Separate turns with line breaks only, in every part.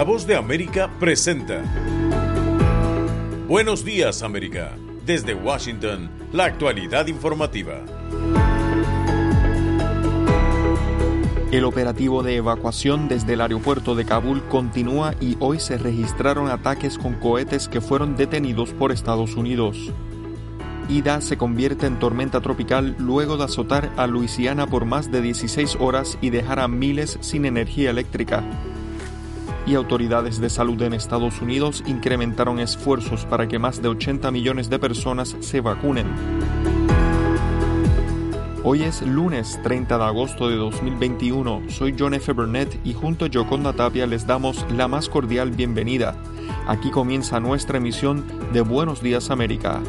La voz de América presenta. Buenos días América. Desde Washington, la actualidad informativa.
El operativo de evacuación desde el aeropuerto de Kabul continúa y hoy se registraron ataques con cohetes que fueron detenidos por Estados Unidos. Ida se convierte en tormenta tropical luego de azotar a Luisiana por más de 16 horas y dejar a miles sin energía eléctrica. Y autoridades de salud en Estados Unidos incrementaron esfuerzos para que más de 80 millones de personas se vacunen. Hoy es lunes 30 de agosto de 2021. Soy John F. Burnett y junto a Joconda Tapia les damos la más cordial bienvenida. Aquí comienza nuestra emisión de Buenos Días América.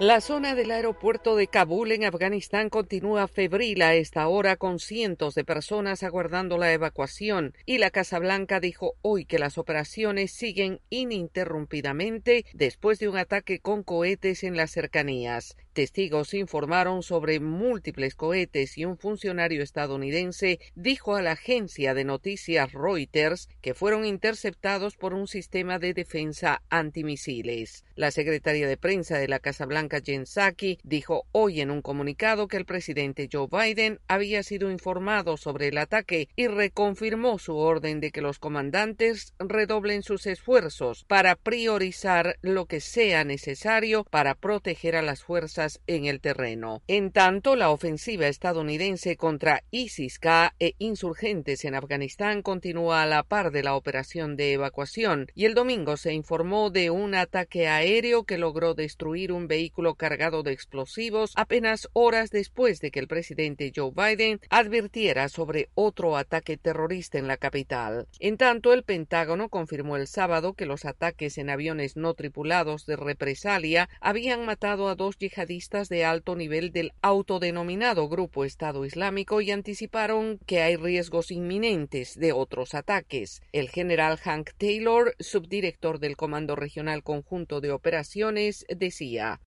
La zona del aeropuerto de Kabul en Afganistán continúa febril a esta hora con cientos de personas aguardando la evacuación y la Casa Blanca dijo hoy que las operaciones siguen ininterrumpidamente después de un ataque con cohetes en las cercanías. Testigos informaron sobre múltiples cohetes y un funcionario estadounidense dijo a la agencia de noticias Reuters que fueron interceptados por un sistema de defensa antimisiles. La secretaria de prensa de la Casa Blanca, Jen Psaki, dijo hoy en un comunicado que el presidente Joe Biden había sido informado sobre el ataque y reconfirmó su orden de que los comandantes redoblen sus esfuerzos para priorizar lo que sea necesario para proteger a las fuerzas en el terreno. En tanto, la ofensiva estadounidense contra ISIS-K e insurgentes en Afganistán continúa a la par de la operación de evacuación y el domingo se informó de un ataque aéreo que logró destruir un vehículo cargado de explosivos apenas horas después de que el presidente Joe Biden advirtiera sobre otro ataque terrorista en la capital. En tanto, el Pentágono confirmó el sábado que los ataques en aviones no tripulados de represalia habían matado a dos yihadistas de alto nivel del autodenominado Grupo Estado Islámico y anticiparon que hay riesgos inminentes de otros ataques. El general Hank Taylor, subdirector del Comando Regional Conjunto de Operaciones, decía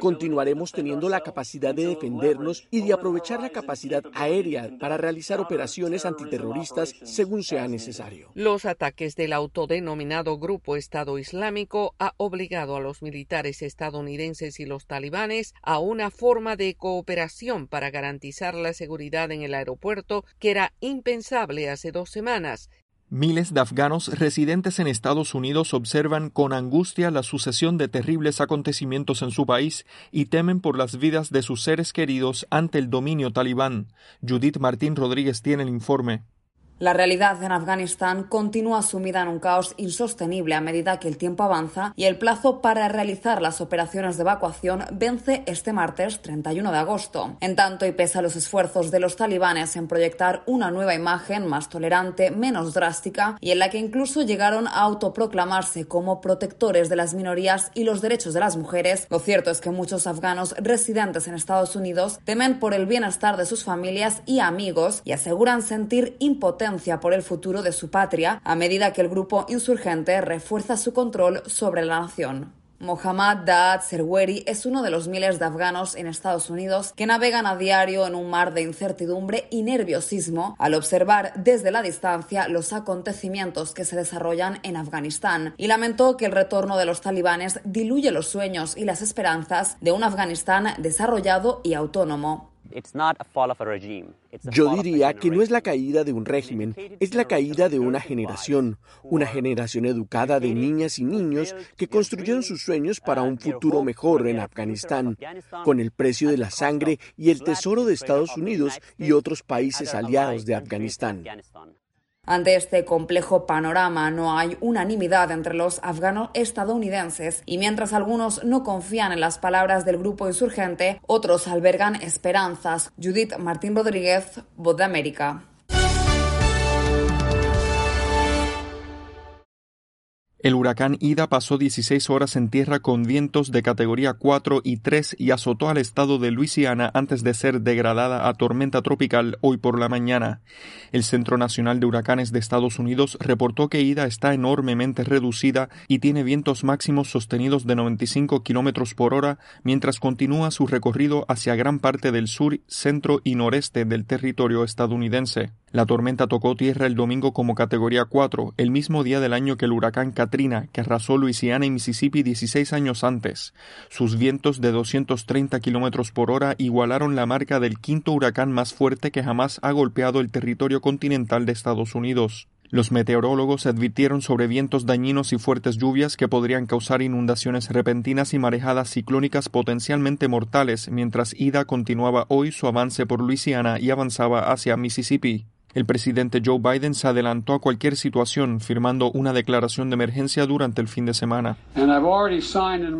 Continuaremos teniendo la capacidad de defendernos y de aprovechar la capacidad aérea para realizar operaciones antiterroristas según sea necesario.
Los ataques del autodenominado Grupo Estado Islámico ha obligado a los militares estadounidenses y los talibanes a una forma de cooperación para garantizar la seguridad en el aeropuerto que era impensable hace dos semanas.
Miles de afganos residentes en Estados Unidos observan con angustia la sucesión de terribles acontecimientos en su país y temen por las vidas de sus seres queridos ante el dominio talibán. Judith Martín Rodríguez tiene el informe.
La realidad en Afganistán continúa sumida en un caos insostenible a medida que el tiempo avanza y el plazo para realizar las operaciones de evacuación vence este martes 31 de agosto. En tanto, y pese a los esfuerzos de los talibanes en proyectar una nueva imagen más tolerante, menos drástica y en la que incluso llegaron a autoproclamarse como protectores de las minorías y los derechos de las mujeres, lo cierto es que muchos afganos residentes en Estados Unidos temen por el bienestar de sus familias y amigos y aseguran sentir impotencia por el futuro de su patria a medida que el grupo insurgente refuerza su control sobre la nación. Mohammad Daad Serweri es uno de los miles de afganos en Estados Unidos que navegan a diario en un mar de incertidumbre y nerviosismo al observar desde la distancia los acontecimientos que se desarrollan en Afganistán y lamentó que el retorno de los talibanes diluye los sueños y las esperanzas de un Afganistán desarrollado y autónomo.
Yo diría que no es la caída de un régimen, es la caída de una generación, una generación educada de niñas y niños que construyeron sus sueños para un futuro mejor en Afganistán, con el precio de la sangre y el tesoro de Estados Unidos y otros países aliados de Afganistán.
Ante este complejo panorama no hay unanimidad entre los afganos estadounidenses y mientras algunos no confían en las palabras del grupo insurgente, otros albergan esperanzas. Judith Martín Rodríguez, Voz de América.
El huracán Ida pasó 16 horas en tierra con vientos de categoría 4 y 3 y azotó al estado de Luisiana antes de ser degradada a tormenta tropical hoy por la mañana. El Centro Nacional de Huracanes de Estados Unidos reportó que Ida está enormemente reducida y tiene vientos máximos sostenidos de 95 kilómetros por hora mientras continúa su recorrido hacia gran parte del sur, centro y noreste del territorio estadounidense. La tormenta tocó tierra el domingo como categoría 4, el mismo día del año que el huracán Katrina, que arrasó Luisiana y Mississippi 16 años antes. Sus vientos de 230 kilómetros por hora igualaron la marca del quinto huracán más fuerte que jamás ha golpeado el territorio continental de Estados Unidos. Los meteorólogos advirtieron sobre vientos dañinos y fuertes lluvias que podrían causar inundaciones repentinas y marejadas ciclónicas potencialmente mortales mientras Ida continuaba hoy su avance por Luisiana y avanzaba hacia Mississippi. El presidente Joe Biden se adelantó a cualquier situación firmando una declaración de emergencia durante el fin de semana.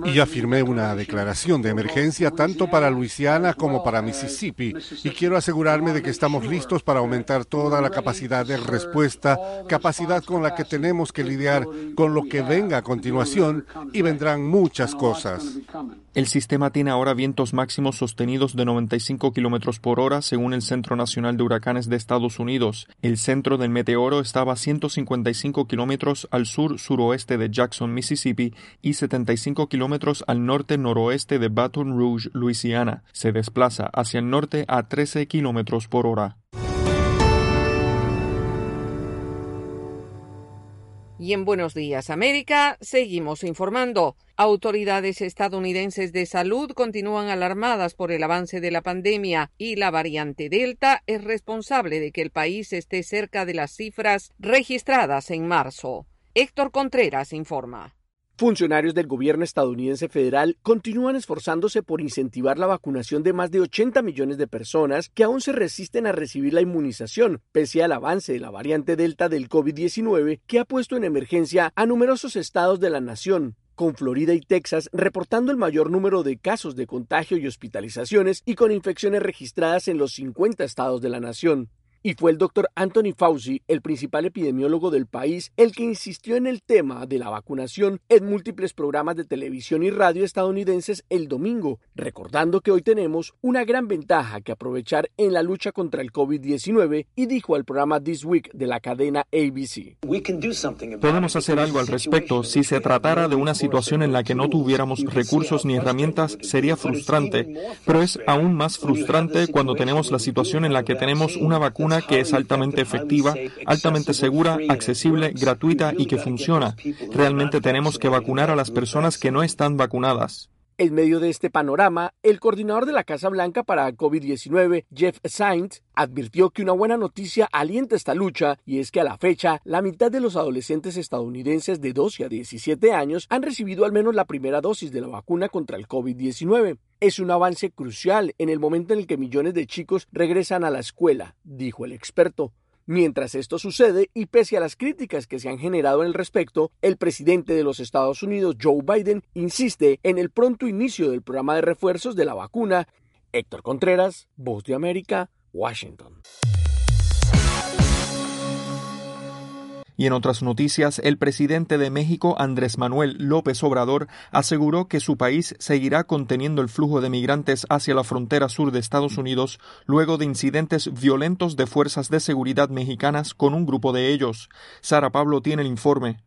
Y ya firmé una declaración de emergencia tanto para Luisiana como para Mississippi y quiero asegurarme de que estamos listos para aumentar toda la capacidad de respuesta, capacidad con la que tenemos que lidiar con lo que venga a continuación y vendrán muchas cosas.
El sistema tiene ahora vientos máximos sostenidos de 95 kilómetros por hora, según el Centro Nacional de Huracanes de Estados Unidos. El centro del meteoro estaba a 155 kilómetros al sur-suroeste de Jackson, Mississippi, y 75 kilómetros al norte-noroeste de Baton Rouge, Louisiana. Se desplaza hacia el norte a 13 kilómetros por hora.
Y en Buenos Días América seguimos informando. Autoridades estadounidenses de salud continúan alarmadas por el avance de la pandemia y la variante Delta es responsable de que el país esté cerca de las cifras registradas en marzo. Héctor Contreras informa.
Funcionarios del gobierno estadounidense federal continúan esforzándose por incentivar la vacunación de más de 80 millones de personas que aún se resisten a recibir la inmunización, pese al avance de la variante Delta del COVID-19 que ha puesto en emergencia a numerosos estados de la nación con Florida y Texas reportando el mayor número de casos de contagio y hospitalizaciones y con infecciones registradas en los 50 estados de la nación y fue el doctor Anthony Fauci, el principal epidemiólogo del país, el que insistió en el tema de la vacunación en múltiples programas de televisión y radio estadounidenses el domingo, recordando que hoy tenemos una gran ventaja que aprovechar en la lucha contra el COVID-19 y dijo al programa This Week de la cadena ABC.
Podemos hacer algo al respecto. Si se tratara de una situación en la que no tuviéramos recursos ni herramientas, sería frustrante, pero es aún más frustrante cuando tenemos la situación en la que tenemos una vacuna que es altamente efectiva, altamente segura, accesible, gratuita y que funciona. Realmente tenemos que vacunar a las personas que no están vacunadas.
En medio de este panorama, el coordinador de la Casa Blanca para COVID-19, Jeff Sainz, advirtió que una buena noticia alienta esta lucha y es que a la fecha, la mitad de los adolescentes estadounidenses de 12 a 17 años han recibido al menos la primera dosis de la vacuna contra el COVID-19. Es un avance crucial en el momento en el que millones de chicos regresan a la escuela, dijo el experto. Mientras esto sucede, y pese a las críticas que se han generado en respecto, el presidente de los Estados Unidos, Joe Biden, insiste en el pronto inicio del programa de refuerzos de la vacuna. Héctor Contreras, Voz de América, Washington.
Y en otras noticias, el presidente de México, Andrés Manuel López Obrador, aseguró que su país seguirá conteniendo el flujo de migrantes hacia la frontera sur de Estados Unidos luego de incidentes violentos de fuerzas de seguridad mexicanas con un grupo de ellos. Sara Pablo tiene el informe.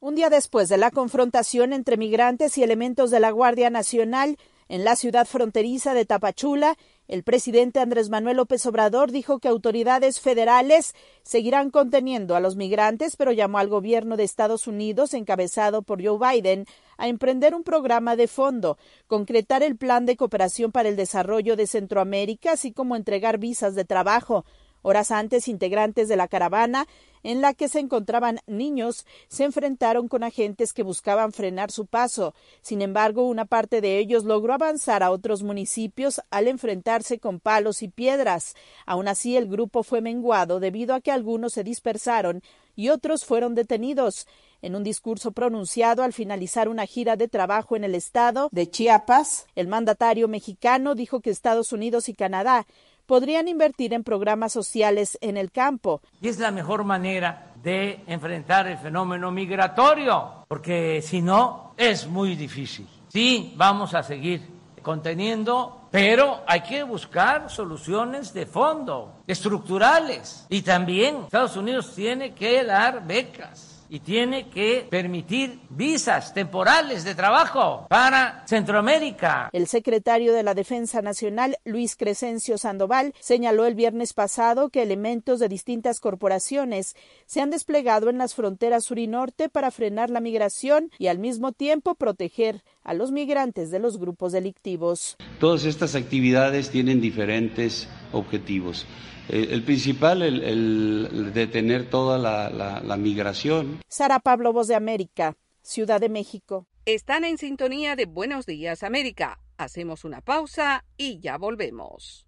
Un día después de la confrontación entre migrantes y elementos de la Guardia Nacional en la ciudad fronteriza de Tapachula, el presidente Andrés Manuel López Obrador dijo que autoridades federales seguirán conteniendo a los migrantes, pero llamó al gobierno de Estados Unidos, encabezado por Joe Biden, a emprender un programa de fondo, concretar el plan de cooperación para el desarrollo de Centroamérica, así como entregar visas de trabajo. Horas antes, integrantes de la caravana en la que se encontraban niños se enfrentaron con agentes que buscaban frenar su paso. Sin embargo, una parte de ellos logró avanzar a otros municipios al enfrentarse con palos y piedras. Aún así, el grupo fue menguado debido a que algunos se dispersaron y otros fueron detenidos. En un discurso pronunciado al finalizar una gira de trabajo en el estado de Chiapas, el mandatario mexicano dijo que Estados Unidos y Canadá podrían invertir en programas sociales en el campo.
Y es la mejor manera de enfrentar el fenómeno migratorio, porque si no, es muy difícil. Sí, vamos a seguir conteniendo, pero hay que buscar soluciones de fondo, estructurales. Y también Estados Unidos tiene que dar becas y tiene que permitir visas temporales de trabajo para Centroamérica.
El secretario de la Defensa Nacional, Luis Crescencio Sandoval, señaló el viernes pasado que elementos de distintas corporaciones se han desplegado en las fronteras sur y norte para frenar la migración y al mismo tiempo proteger a los migrantes de los grupos delictivos.
Todas estas actividades tienen diferentes objetivos. Eh, el principal, el, detener toda la, la migración.
Sara Pablo, Voz de América, Ciudad de México.
Están en sintonía de Buenos Días América. Hacemos una pausa y ya volvemos.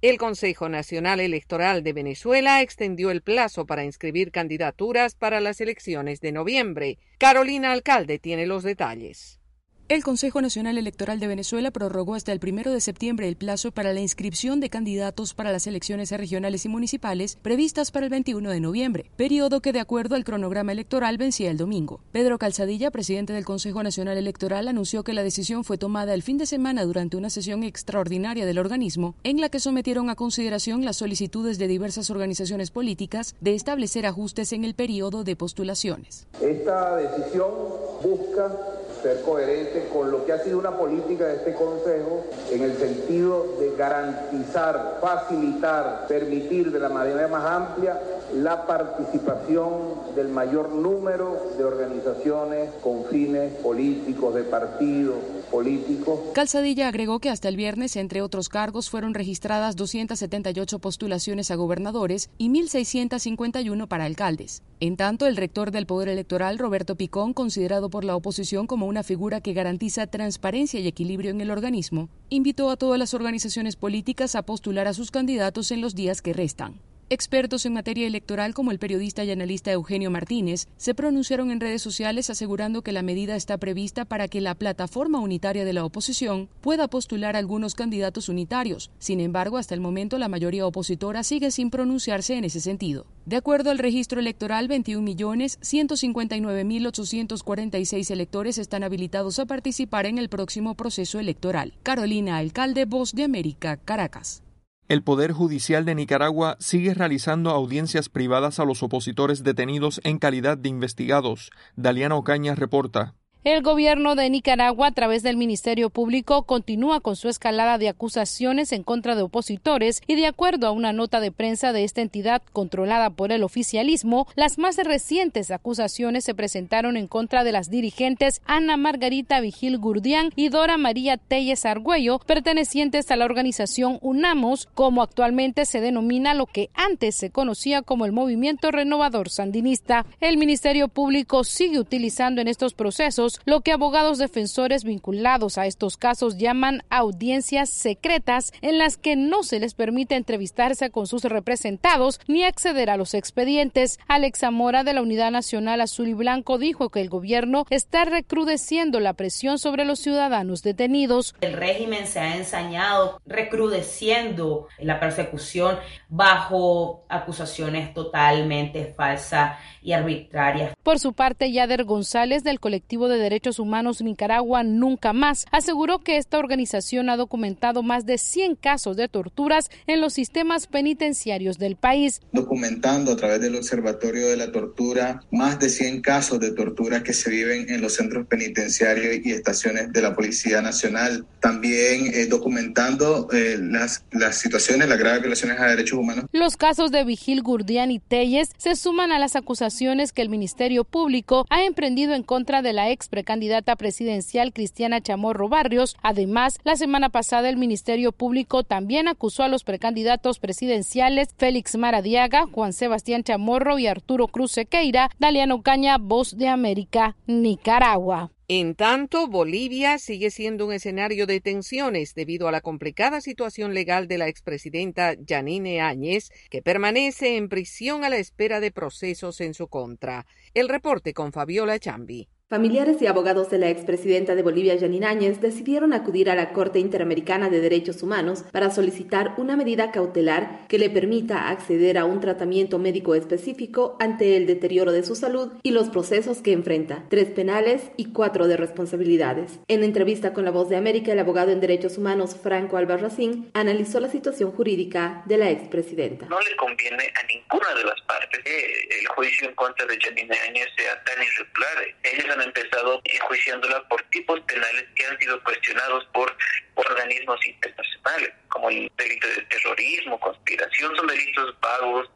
El Consejo Nacional Electoral de Venezuela extendió el plazo para inscribir candidaturas para las elecciones de noviembre. Carolina Alcalde tiene los detalles.
El Consejo Nacional Electoral de Venezuela prorrogó hasta el primero de septiembre el plazo para la inscripción de candidatos para las elecciones regionales y municipales previstas para el 21 de noviembre, periodo que de acuerdo al cronograma electoral vencía el domingo. Pedro Calzadilla, presidente del Consejo Nacional Electoral, anunció que la decisión fue tomada el fin de semana durante una sesión extraordinaria del organismo en la que sometieron a consideración las solicitudes de diversas organizaciones políticas de establecer ajustes en el periodo de postulaciones.
Esta decisión busca ser coherente con lo que ha sido una política de este Consejo en el sentido de garantizar, facilitar, permitir de la manera más amplia la participación del mayor número de organizaciones con fines políticos, de partidos,
Calzadilla agregó que hasta el viernes, entre otros cargos, fueron registradas 278 postulaciones a gobernadores y 1.651 para alcaldes. En tanto, el rector del Poder Electoral, Roberto Picón, considerado por la oposición como una figura que garantiza transparencia y equilibrio en el organismo, invitó a todas las organizaciones políticas a postular a sus candidatos en los días que restan. Expertos en materia electoral como el periodista y analista Eugenio Martínez se pronunciaron en redes sociales asegurando que la medida está prevista para que la plataforma unitaria de la oposición pueda postular algunos candidatos unitarios. Sin embargo, hasta el momento la mayoría opositora sigue sin pronunciarse en ese sentido. De acuerdo al registro electoral, 21.159.846 electores están habilitados a participar en el próximo proceso electoral. Carolina Alcalde, Voz de América, Caracas.
El Poder Judicial de Nicaragua sigue realizando audiencias privadas a los opositores detenidos en calidad de investigados. Daliana Ocaña reporta.
El gobierno de Nicaragua, a través del Ministerio Público, continúa con su escalada de acusaciones en contra de opositores y de acuerdo a una nota de prensa de esta entidad controlada por el oficialismo, las más recientes acusaciones se presentaron en contra de las dirigentes Ana Margarita Vigil Gurdián y Dora María Telles Argüello, pertenecientes a la organización UNAMOS, como actualmente se denomina lo que antes se conocía como el Movimiento Renovador Sandinista. El Ministerio Público sigue utilizando en estos procesos lo que abogados defensores vinculados a estos casos llaman audiencias secretas en las que no se les permite entrevistarse con sus representados ni acceder a los expedientes. Alex Zamora de la Unidad Nacional Azul y Blanco dijo que el gobierno está recrudeciendo la presión sobre los ciudadanos detenidos.
El régimen se ha ensañado recrudeciendo la persecución bajo acusaciones totalmente falsas y arbitrarias.
Por su parte, Yader González del colectivo de Derechos Humanos Nicaragua Nunca Más aseguró que esta organización ha documentado más de 100 casos de torturas en los sistemas penitenciarios del país.
Documentando a través del Observatorio de la Tortura más de 100 casos de tortura que se viven en los centros penitenciarios y estaciones de la Policía Nacional. También eh, documentando eh, las, las situaciones, las graves violaciones a derechos humanos.
Los casos de Vigil Gurdian y Telles se suman a las acusaciones que el Ministerio Público ha emprendido en contra de la ex precandidata presidencial Cristiana Chamorro Barrios. Además, la semana pasada el Ministerio Público también acusó a los precandidatos presidenciales Félix Maradiaga, Juan Sebastián Chamorro y Arturo Cruz Sequeira, Daliano Caña, Voz de América, Nicaragua.
En tanto, Bolivia sigue siendo un escenario de tensiones debido a la complicada situación legal de la expresidenta Janine Áñez, que permanece en prisión a la espera de procesos en su contra. El reporte con Fabiola Chambi.
Familiares y abogados de la expresidenta de Bolivia, Janine Áñez, decidieron acudir a la Corte Interamericana de Derechos Humanos para solicitar una medida cautelar que le permita acceder a un tratamiento médico específico ante el deterioro de su salud y los procesos que enfrenta, tres penales y cuatro de responsabilidades. En entrevista con La Voz de América, el abogado en Derechos Humanos, Franco Albarracín, analizó la situación jurídica de la expresidenta.
No le conviene a ninguna de las partes que el juicio en contra de Janine sea tan irregular han empezado enjuiciándola por tipos penales que han sido cuestionados por organismos internacionales, como el delito de terrorismo, conspiración, son delitos vagos,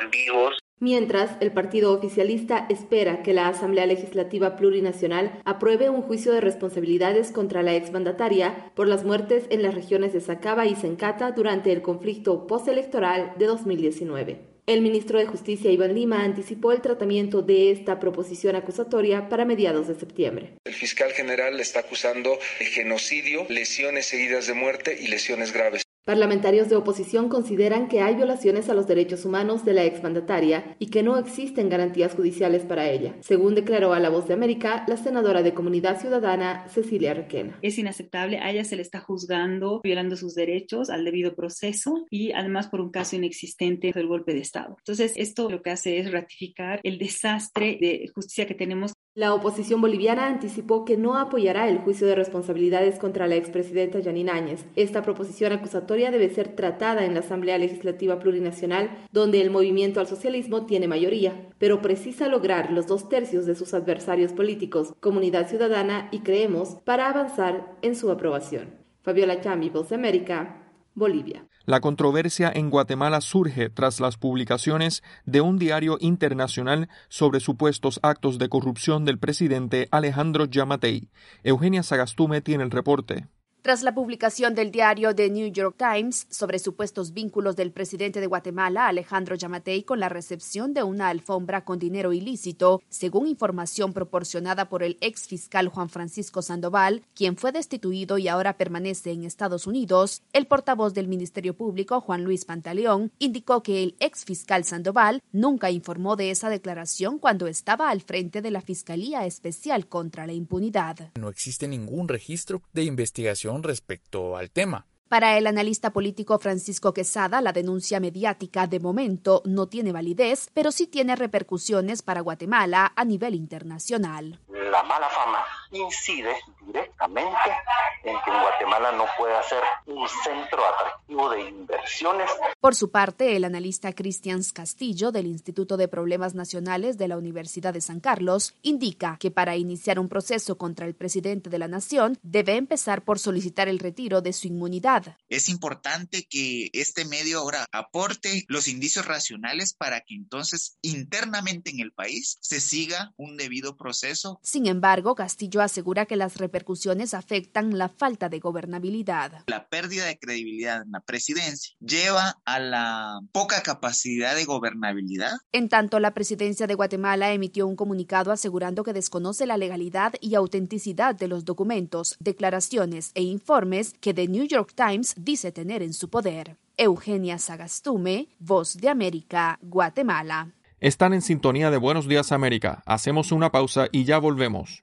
ambiguos,
Mientras, el partido oficialista espera que la Asamblea Legislativa Plurinacional apruebe un juicio de responsabilidades contra la exmandataria por las muertes en las regiones de Sacaba y Sencata durante el conflicto postelectoral de 2019. El ministro de Justicia, Iván Lima, anticipó el tratamiento de esta proposición acusatoria para mediados de septiembre.
El fiscal general está acusando de genocidio, lesiones seguidas de muerte y lesiones graves.
Parlamentarios de oposición consideran que hay violaciones a los derechos humanos de la exmandataria y que no existen garantías judiciales para ella, según declaró a La Voz de América la senadora de Comunidad Ciudadana Cecilia Requena.
Es inaceptable, a ella se le está juzgando, violando sus derechos al debido proceso y además por un caso inexistente del golpe de Estado. Entonces, esto lo que hace es ratificar el desastre de justicia que tenemos
la oposición boliviana anticipó que no apoyará el juicio de responsabilidades contra la expresidenta Janine Áñez. Esta proposición acusatoria debe ser tratada en la Asamblea Legislativa Plurinacional, donde el movimiento al socialismo tiene mayoría, pero precisa lograr los dos tercios de sus adversarios políticos, Comunidad Ciudadana y Creemos, para avanzar en su aprobación. Fabiola Chambi, Voz América, Bolivia.
La controversia en Guatemala surge tras las publicaciones de un diario internacional sobre supuestos actos de corrupción del presidente Alejandro Yamatei. Eugenia Sagastume tiene el reporte.
Tras la publicación del diario The New York Times sobre supuestos vínculos del presidente de Guatemala, Alejandro Yamatei, con la recepción de una alfombra con dinero ilícito, según información proporcionada por el ex fiscal Juan Francisco Sandoval, quien fue destituido y ahora permanece en Estados Unidos, el portavoz del Ministerio Público, Juan Luis Pantaleón, indicó que el ex fiscal Sandoval nunca informó de esa declaración cuando estaba al frente de la Fiscalía Especial contra la Impunidad.
No existe ningún registro de investigación respecto al tema.
Para el analista político Francisco Quesada, la denuncia mediática de momento no tiene validez, pero sí tiene repercusiones para Guatemala a nivel internacional.
La mala fama
incide directamente en que Guatemala no pueda ser un centro atractivo de inversiones.
Por su parte, el analista Cristian Castillo del Instituto de Problemas Nacionales de la Universidad de San Carlos indica que para iniciar un proceso contra el presidente de la nación debe empezar por solicitar el retiro de su inmunidad.
Es importante que este medio ahora aporte los indicios racionales para que entonces internamente en el país se siga un debido proceso.
Sin embargo, Castillo asegura que las repercusiones afectan la falta de gobernabilidad.
La pérdida de credibilidad en la presidencia lleva a la poca capacidad de gobernabilidad.
En tanto, la presidencia de Guatemala emitió un comunicado asegurando que desconoce la legalidad y autenticidad de los documentos, declaraciones e informes que The New York Times dice tener en su poder. Eugenia Sagastume, Voz de América, Guatemala.
Están en sintonía de Buenos Días América. Hacemos una pausa y ya volvemos.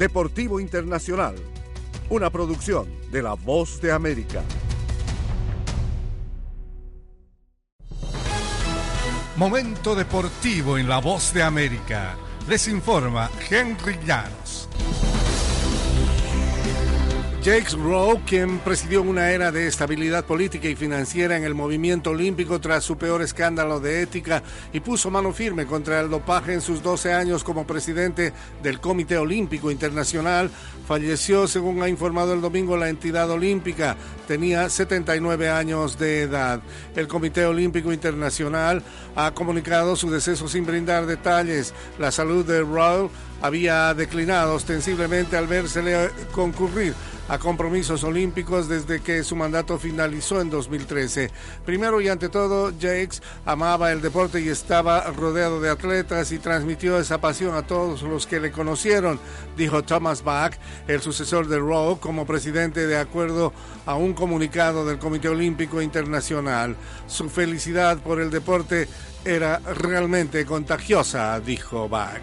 Deportivo Internacional, una producción de La Voz de América. Momento deportivo en La Voz de América. Les informa Henry Llanos. Jake Rowe, quien presidió una era de estabilidad política y financiera en el movimiento olímpico tras su peor escándalo de ética y puso mano firme contra el dopaje en sus 12 años como presidente del Comité Olímpico Internacional, falleció según ha informado el domingo la entidad olímpica. Tenía 79 años de edad. El Comité Olímpico Internacional ha comunicado su deceso sin brindar detalles. La salud de Rowe había declinado ostensiblemente al vérsele concurrir a compromisos olímpicos desde que su mandato finalizó en 2013. Primero y ante todo, Jakes amaba el deporte y estaba rodeado de atletas y transmitió esa pasión a todos los que le conocieron, dijo Thomas Bach, el sucesor de Rowe, como presidente de acuerdo a un comunicado del Comité Olímpico Internacional. Su felicidad por el deporte era realmente contagiosa, dijo Bach.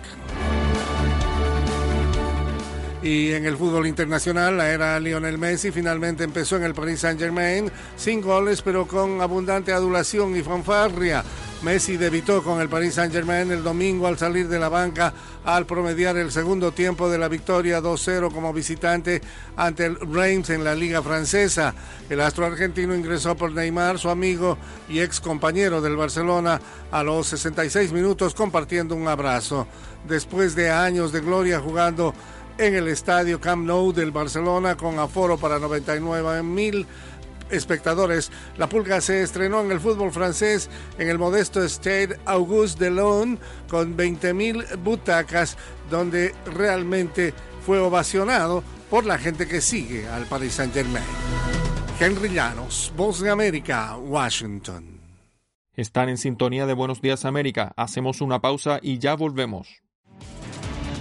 Y en el fútbol internacional, la era Lionel Messi finalmente empezó en el Paris Saint-Germain, sin goles, pero con abundante adulación y fanfarria. Messi debutó con el Paris Saint-Germain el domingo al salir de la banca al promediar el segundo tiempo de la victoria 2-0 como visitante ante el Reims en la Liga Francesa. El astro argentino ingresó por Neymar, su amigo y ex compañero del Barcelona, a los 66 minutos compartiendo un abrazo. Después de años de gloria jugando en el estadio Camp Nou del Barcelona con aforo para 99 mil espectadores. La Pulga se estrenó en el fútbol francés en el modesto Stade Auguste Delon con 20 mil butacas donde realmente fue ovacionado por la gente que sigue al Paris Saint Germain. Henry Llanos, Voz de América, Washington.
Están en sintonía de Buenos Días América. Hacemos una pausa y ya volvemos.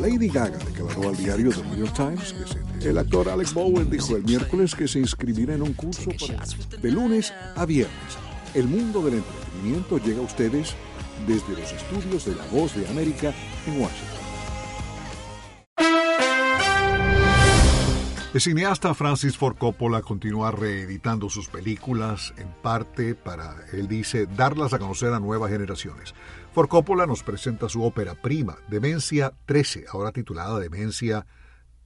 Lady Gaga declaró al diario The New York Times que el actor Alex Bowen dijo el miércoles que se inscribirá en un curso para, de lunes a viernes. El mundo del entretenimiento llega a ustedes desde los estudios de La Voz de América en Washington. El cineasta Francis Ford Coppola continúa reeditando sus películas en parte para, él dice, darlas a conocer a nuevas generaciones. Ford Coppola nos presenta su ópera prima, Demencia 13, ahora titulada Demencia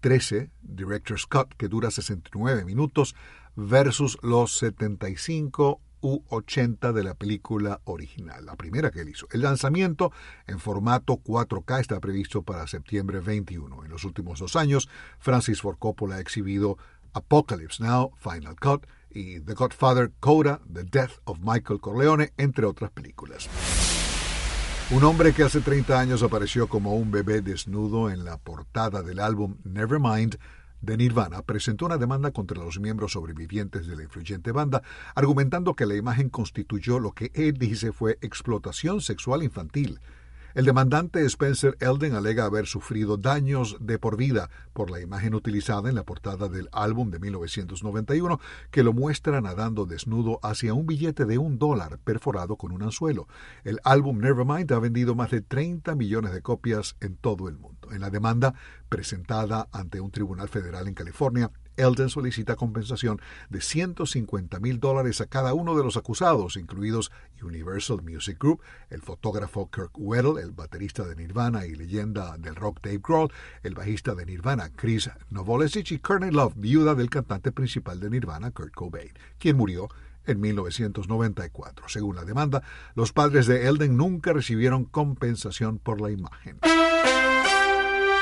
13, Director Scott, que dura 69 minutos, versus los 75 u 80 de la película original, la primera que él hizo. El lanzamiento en formato 4K está previsto para septiembre 21. En los últimos dos años, Francis Ford Coppola ha exhibido Apocalypse Now, Final Cut y The Godfather Coda, The Death of Michael Corleone, entre otras películas. Un hombre que hace 30 años apareció como un bebé desnudo en la portada del álbum Nevermind de Nirvana presentó una demanda contra los miembros sobrevivientes de la influyente banda, argumentando que la imagen constituyó lo que él dice fue explotación sexual infantil. El demandante Spencer Elden alega haber sufrido daños de por vida por la imagen utilizada en la portada del álbum de 1991 que lo muestra nadando desnudo hacia un billete de un dólar perforado con un anzuelo. El álbum Nevermind ha vendido más de 30 millones de copias en todo el mundo. En la demanda presentada ante un tribunal federal en California, Elden solicita compensación de 150 mil dólares a cada uno de los acusados, incluidos Universal Music Group, el fotógrafo Kirk Weddle, el baterista de Nirvana y leyenda del rock Dave Grohl, el bajista de Nirvana Chris Novoselic y Courtney Love, viuda del cantante principal de Nirvana Kurt Cobain, quien murió en 1994. Según la demanda, los padres de Elden nunca recibieron compensación por la imagen.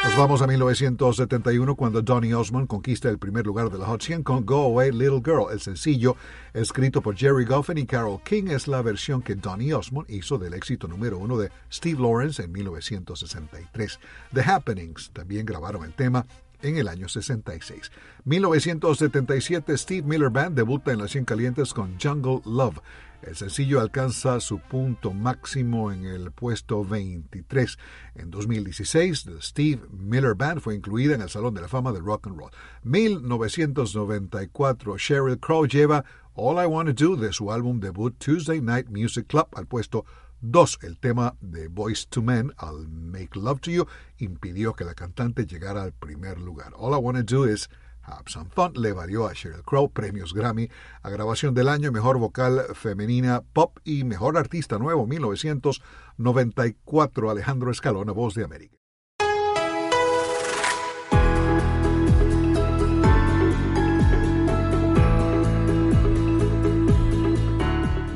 Nos vamos a 1971 cuando Donny Osmond conquista el primer lugar de la Hot 100 con Go Away Little Girl. El sencillo, escrito por Jerry Goffin y Carol King, es la versión que Donny Osmond hizo del éxito número uno de Steve Lawrence en 1963. The Happenings también grabaron el tema en el año 66. 1977, Steve Miller Band debuta en las 100 calientes con Jungle Love. El sencillo alcanza su punto máximo en el puesto 23. En 2016, The Steve Miller Band fue incluida en el Salón de la Fama del Rock and Roll. 1994, Sheryl Crow lleva All I Wanna Do de su álbum debut Tuesday Night Music Club al puesto 2. El tema de Voice to Men, I'll Make Love to You, impidió que la cantante llegara al primer lugar. All I Wanna Do is Some Fun le valió a Sheryl Crow premios Grammy a grabación del año, mejor vocal femenina pop y mejor artista nuevo 1994 Alejandro Escalona, Voz de América.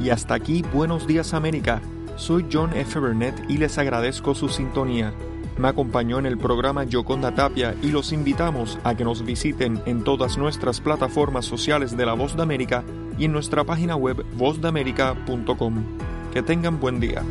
Y hasta aquí Buenos Días América. Soy John F. Burnett y les agradezco su sintonía. Me acompañó en el programa Yoconda Tapia y los invitamos a que nos visiten en todas nuestras plataformas sociales de La Voz de América y en nuestra página web vozdeamerica.com. Que tengan buen día.